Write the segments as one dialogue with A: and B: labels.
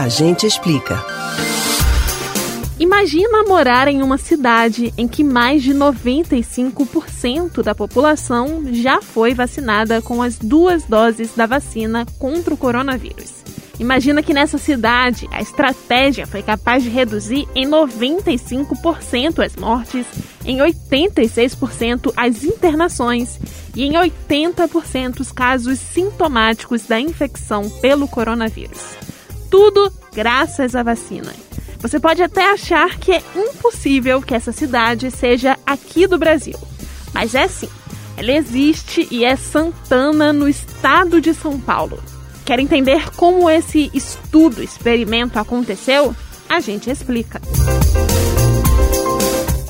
A: A gente explica.
B: Imagina morar em uma cidade em que mais de 95% da população já foi vacinada com as duas doses da vacina contra o coronavírus. Imagina que nessa cidade a estratégia foi capaz de reduzir em 95% as mortes, em 86% as internações e em 80% os casos sintomáticos da infecção pelo coronavírus. Tudo graças à vacina. Você pode até achar que é impossível que essa cidade seja aqui do Brasil, mas é sim. Ela existe e é Santana, no estado de São Paulo. Quer entender como esse estudo, experimento aconteceu? A gente explica.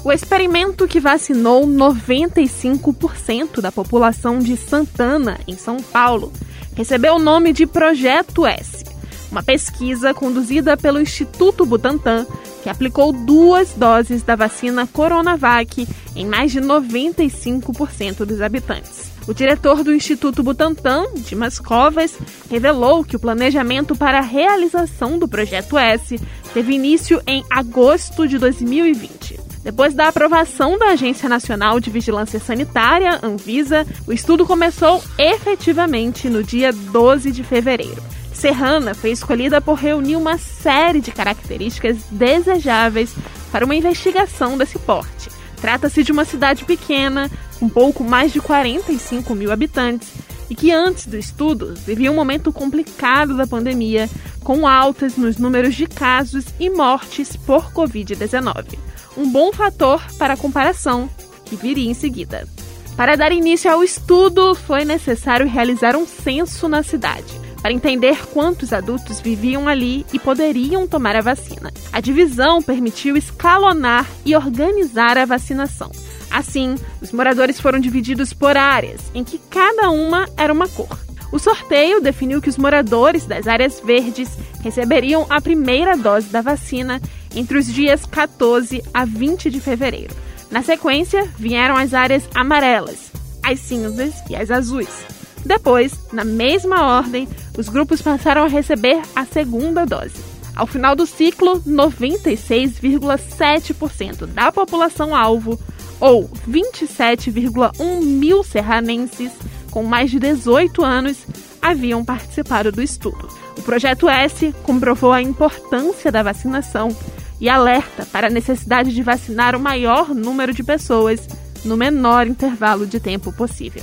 B: O experimento que vacinou 95% da população de Santana, em São Paulo, recebeu o nome de Projeto S, uma pesquisa conduzida pelo Instituto Butantan, que aplicou duas doses da vacina Coronavac em mais de 95% dos habitantes. O diretor do Instituto Butantan, Dimas Covas, revelou que o planejamento para a realização do Projeto S teve início em agosto de 2020. Depois da aprovação da Agência Nacional de Vigilância Sanitária, Anvisa, o estudo começou efetivamente no dia 12 de fevereiro. Serrana foi escolhida por reunir uma série de características desejáveis para uma investigação desse porte. Trata-se de uma cidade pequena, com pouco mais de 45 mil habitantes, e que antes do estudo vivia um momento complicado da pandemia, com altas nos números de casos e mortes por Covid-19. Um bom fator para a comparação que viria em seguida. Para dar início ao estudo, foi necessário realizar um censo na cidade para entender quantos adultos viviam ali e poderiam tomar a vacina. A divisão permitiu escalonar e organizar a vacinação. Assim, os moradores foram divididos por áreas, em que cada uma era uma cor. O sorteio definiu que os moradores das áreas verdes receberiam a primeira dose da vacina entre os dias 14 a 20 de fevereiro. Na sequência, vieram as áreas amarelas, as cinzas e as azuis. Depois, na mesma ordem, os grupos passaram a receber a segunda dose. Ao final do ciclo, 96,7% da população alvo, ou 27,1 mil serranenses com mais de 18 anos, haviam participado do estudo. O projeto S comprovou a importância da vacinação e alerta para a necessidade de vacinar o maior número de pessoas no menor intervalo de tempo possível.